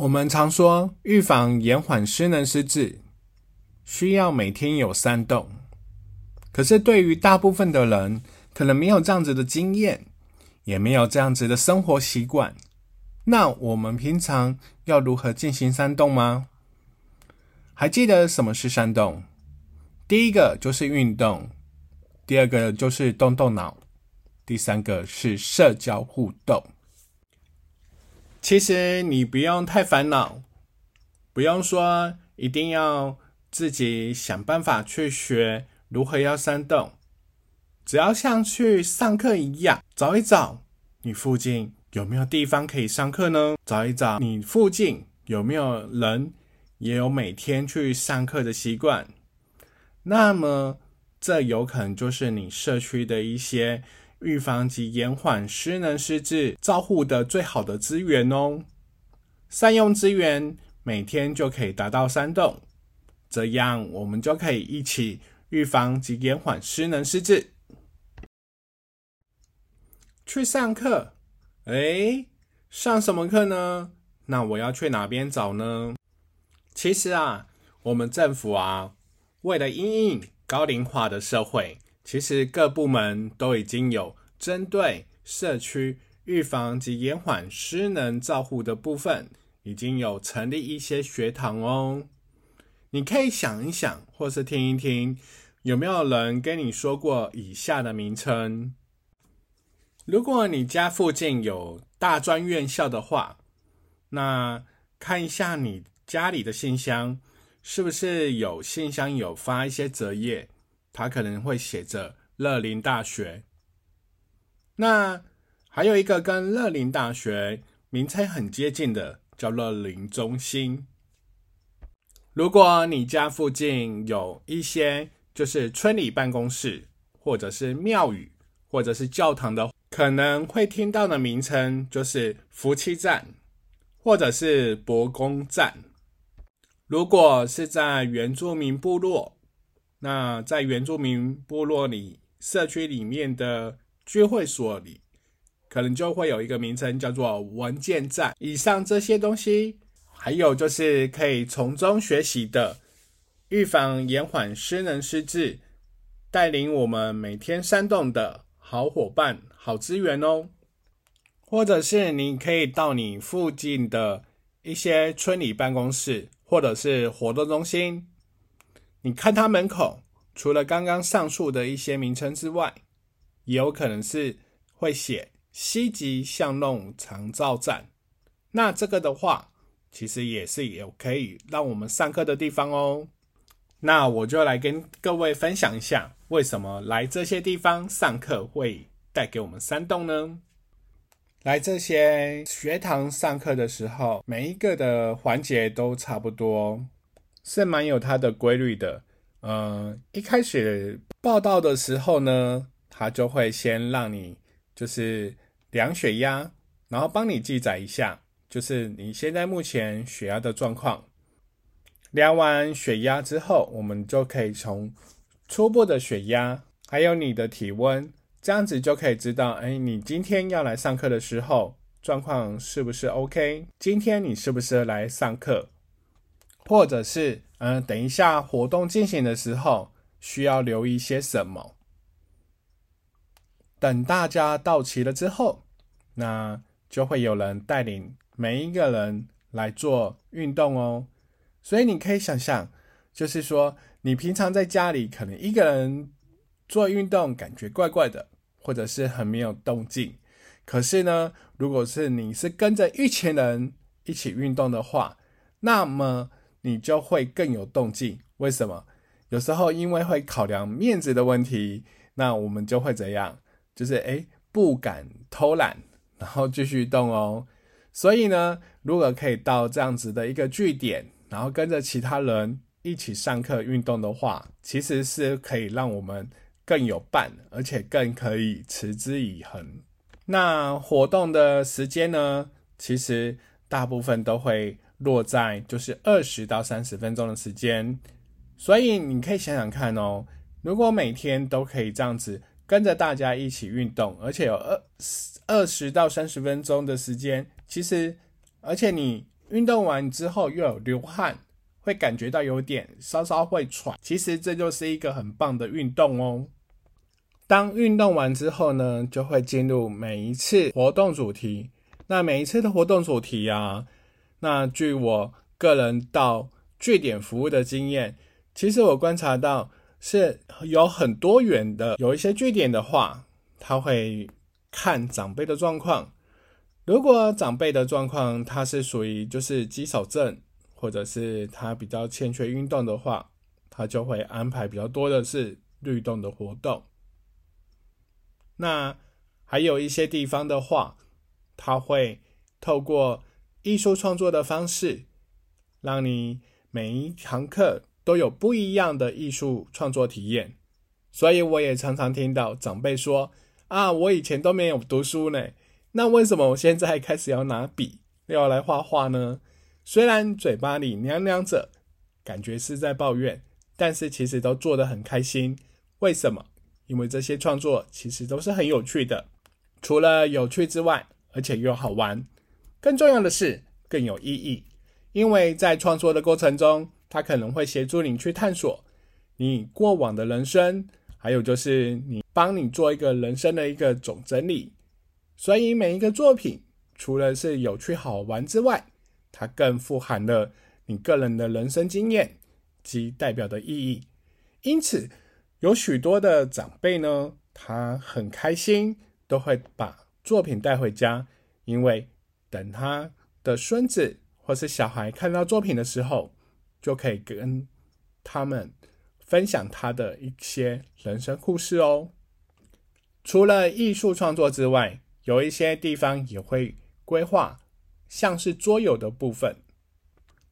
我们常说，预防延缓失能失智，需要每天有三动。可是，对于大部分的人，可能没有这样子的经验，也没有这样子的生活习惯。那我们平常要如何进行山洞吗？还记得什么是山洞？第一个就是运动，第二个就是动动脑，第三个是社交互动。其实你不用太烦恼，不用说一定要自己想办法去学如何要山洞，只要像去上课一样，找一找你附近有没有地方可以上课呢？找一找你附近有没有人也有每天去上课的习惯，那么这有可能就是你社区的一些。预防及延缓失能失智照护的最好的资源哦，善用资源，每天就可以达到三栋，这样我们就可以一起预防及延缓失能失智。去上课，哎，上什么课呢？那我要去哪边找呢？其实啊，我们政府啊，为了因应高龄化的社会。其实各部门都已经有针对社区预防及延缓失能照护的部分，已经有成立一些学堂哦。你可以想一想，或是听一听，有没有人跟你说过以下的名称？如果你家附近有大专院校的话，那看一下你家里的信箱，是不是有信箱有发一些折页？它可能会写着乐林大学，那还有一个跟乐林大学名称很接近的，叫乐林中心。如果你家附近有一些就是村里办公室，或者是庙宇，或者是教堂的，可能会听到的名称就是福气站，或者是博公站。如果是在原住民部落。那在原住民部落里、社区里面的聚会所里，可能就会有一个名称叫做文件站。以上这些东西，还有就是可以从中学习的，预防延缓失能失智，带领我们每天煽动的好伙伴、好资源哦。或者是你可以到你附近的一些村里办公室，或者是活动中心。你看它门口，除了刚刚上述的一些名称之外，也有可能是会写西极巷弄长照站。那这个的话，其实也是有可以让我们上课的地方哦。那我就来跟各位分享一下，为什么来这些地方上课会带给我们山洞呢？来这些学堂上课的时候，每一个的环节都差不多。是蛮有它的规律的，嗯，一开始报道的时候呢，他就会先让你就是量血压，然后帮你记载一下，就是你现在目前血压的状况。量完血压之后，我们就可以从初步的血压，还有你的体温，这样子就可以知道，哎，你今天要来上课的时候状况是不是 OK？今天你适不适合来上课？或者是，嗯，等一下活动进行的时候需要留意些什么？等大家到齐了之后，那就会有人带领每一个人来做运动哦。所以你可以想象，就是说你平常在家里可能一个人做运动，感觉怪怪的，或者是很没有动静。可是呢，如果是你是跟着一群人一起运动的话，那么你就会更有动静。为什么？有时候因为会考量面子的问题，那我们就会怎样？就是诶不敢偷懒，然后继续动哦。所以呢，如果可以到这样子的一个据点，然后跟着其他人一起上课运动的话，其实是可以让我们更有伴，而且更可以持之以恒。那活动的时间呢，其实大部分都会落在就是二十到三十分钟的时间。所以你可以想想看哦，如果每天都可以这样子跟着大家一起运动，而且有二二十到三十分钟的时间，其实而且你运动完之后又有流汗，会感觉到有点稍稍会喘，其实这就是一个很棒的运动哦。当运动完之后呢，就会进入每一次活动主题。那每一次的活动主题啊，那据我个人到据点服务的经验。其实我观察到是有很多元的，有一些据点的话，他会看长辈的状况。如果长辈的状况他是属于就是肌少症，或者是他比较欠缺运动的话，他就会安排比较多的是律动的活动。那还有一些地方的话，他会透过艺术创作的方式，让你每一堂课。都有不一样的艺术创作体验，所以我也常常听到长辈说：“啊，我以前都没有读书呢，那为什么我现在开始要拿笔要来画画呢？”虽然嘴巴里娘娘着，感觉是在抱怨，但是其实都做得很开心。为什么？因为这些创作其实都是很有趣的，除了有趣之外，而且又好玩，更重要的是更有意义，因为在创作的过程中。它可能会协助你去探索你过往的人生，还有就是你帮你做一个人生的一个总整理。所以每一个作品除了是有趣好玩之外，它更富含了你个人的人生经验及代表的意义。因此，有许多的长辈呢，他很开心，都会把作品带回家，因为等他的孙子或是小孩看到作品的时候。就可以跟他们分享他的一些人生故事哦。除了艺术创作之外，有一些地方也会规划像是桌游的部分。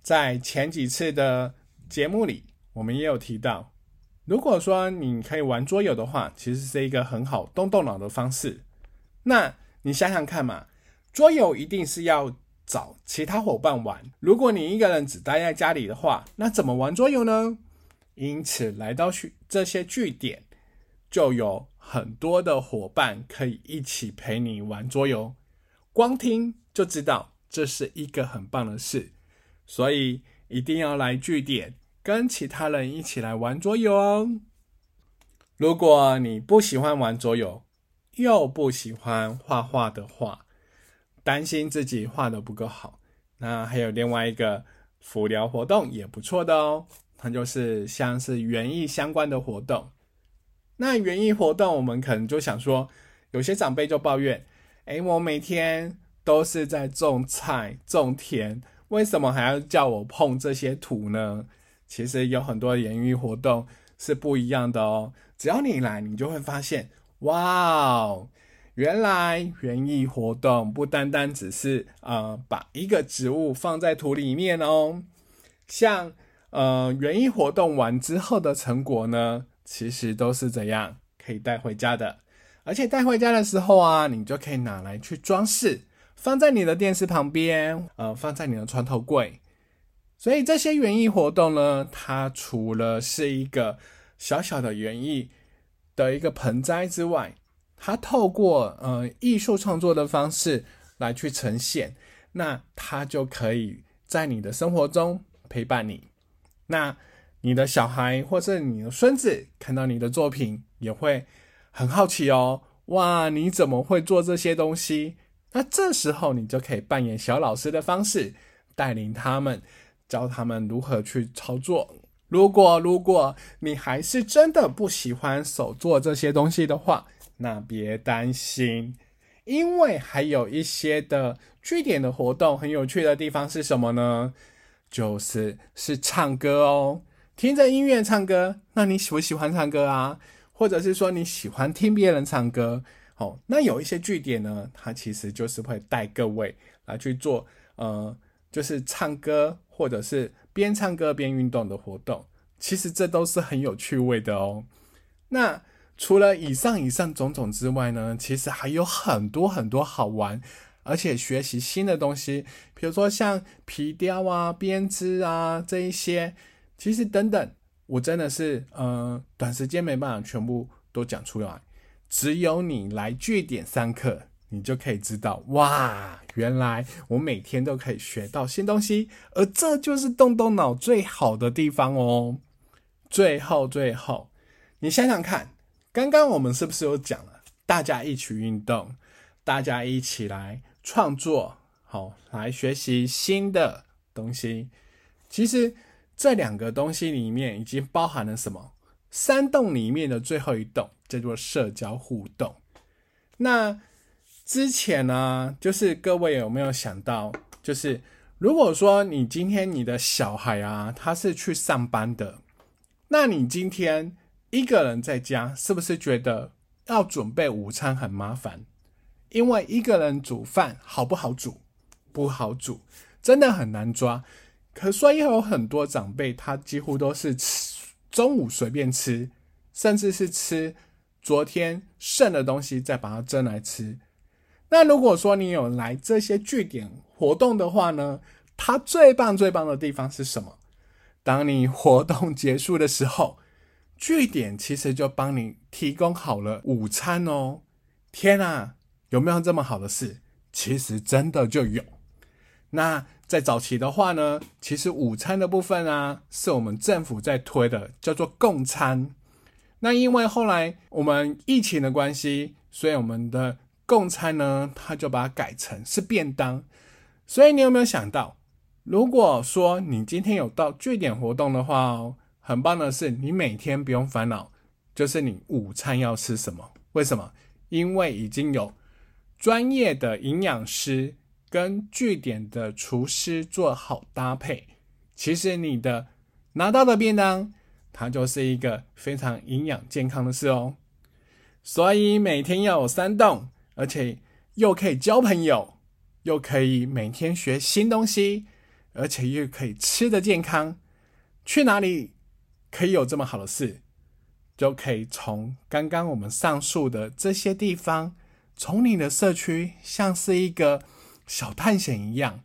在前几次的节目里，我们也有提到，如果说你可以玩桌游的话，其实是一个很好动动脑的方式。那你想想看嘛，桌游一定是要。找其他伙伴玩。如果你一个人只待在家里的话，那怎么玩桌游呢？因此，来到去这些据点，就有很多的伙伴可以一起陪你玩桌游。光听就知道这是一个很棒的事，所以一定要来据点，跟其他人一起来玩桌游哦。如果你不喜欢玩桌游，又不喜欢画画的话，担心自己画的不够好，那还有另外一个辅疗活动也不错的哦，它就是像是园艺相关的活动。那园艺活动，我们可能就想说，有些长辈就抱怨：，哎，我每天都是在种菜、种田，为什么还要叫我碰这些土呢？其实有很多园艺活动是不一样的哦，只要你来，你就会发现，哇哦！原来园艺活动不单单只是呃把一个植物放在土里面哦，像呃园艺活动完之后的成果呢，其实都是怎样可以带回家的，而且带回家的时候啊，你就可以拿来去装饰，放在你的电视旁边，呃，放在你的床头柜。所以这些园艺活动呢，它除了是一个小小的园艺的一个盆栽之外，他透过呃艺术创作的方式来去呈现，那他就可以在你的生活中陪伴你。那你的小孩或者你的孙子看到你的作品，也会很好奇哦。哇，你怎么会做这些东西？那这时候你就可以扮演小老师的方式，带领他们，教他们如何去操作。如果如果你还是真的不喜欢手做这些东西的话，那别担心，因为还有一些的据点的活动很有趣的地方是什么呢？就是是唱歌哦，听着音乐唱歌。那你喜不喜欢唱歌啊？或者是说你喜欢听别人唱歌？哦，那有一些据点呢，它其实就是会带各位来去做，呃，就是唱歌或者是。边唱歌边运动的活动，其实这都是很有趣味的哦。那除了以上以上种种之外呢，其实还有很多很多好玩，而且学习新的东西，比如说像皮雕啊、编织啊这一些，其实等等，我真的是呃，短时间没办法全部都讲出来，只有你来据点上课。你就可以知道，哇，原来我每天都可以学到新东西，而这就是动动脑最好的地方哦。最后，最后，你想想看，刚刚我们是不是有讲了，大家一起运动，大家一起来创作，好，来学习新的东西。其实这两个东西里面已经包含了什么？三动里面的最后一栋叫做社交互动。那之前呢，就是各位有没有想到，就是如果说你今天你的小孩啊，他是去上班的，那你今天一个人在家，是不是觉得要准备午餐很麻烦？因为一个人煮饭好不好煮？不好煮，真的很难抓。可所以有很多长辈，他几乎都是吃中午随便吃，甚至是吃昨天剩的东西，再把它蒸来吃。那如果说你有来这些据点活动的话呢，它最棒最棒的地方是什么？当你活动结束的时候，据点其实就帮你提供好了午餐哦。天啊，有没有这么好的事？其实真的就有。那在早期的话呢，其实午餐的部分啊，是我们政府在推的，叫做共餐。那因为后来我们疫情的关系，所以我们的共餐呢，他就把它改成是便当。所以你有没有想到，如果说你今天有到据点活动的话哦，很棒的是，你每天不用烦恼，就是你午餐要吃什么？为什么？因为已经有专业的营养师跟据点的厨师做好搭配。其实你的拿到的便当，它就是一个非常营养健康的事哦。所以每天要有三动。而且又可以交朋友，又可以每天学新东西，而且又可以吃的健康。去哪里可以有这么好的事？就可以从刚刚我们上述的这些地方，从你的社区像是一个小探险一样，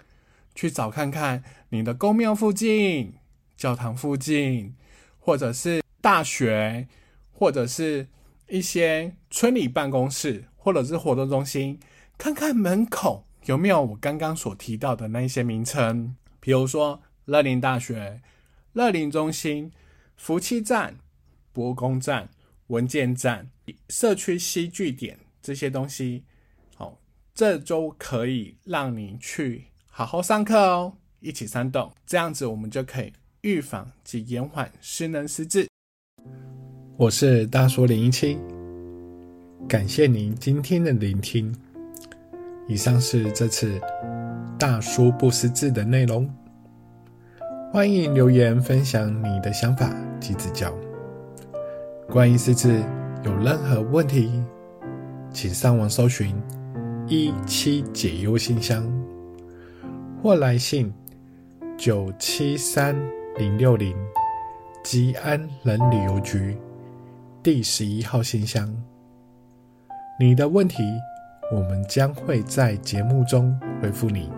去找看看你的公庙附近、教堂附近，或者是大学，或者是一些村里办公室。或者是活动中心，看看门口有没有我刚刚所提到的那一些名称，比如说乐林大学、乐林中心、福气站、博公站、文件站、社区西据点这些东西。好，这周可以让你去好好上课哦，一起煽动，这样子我们就可以预防及延缓失能失智。我是大叔零一七。感谢您今天的聆听。以上是这次大叔不识字的内容。欢迎留言分享你的想法及指教。关于识字有任何问题，请上网搜寻一七解忧信箱，或来信九七三零六零吉安人旅游局第十一号信箱。你的问题，我们将会在节目中回复你。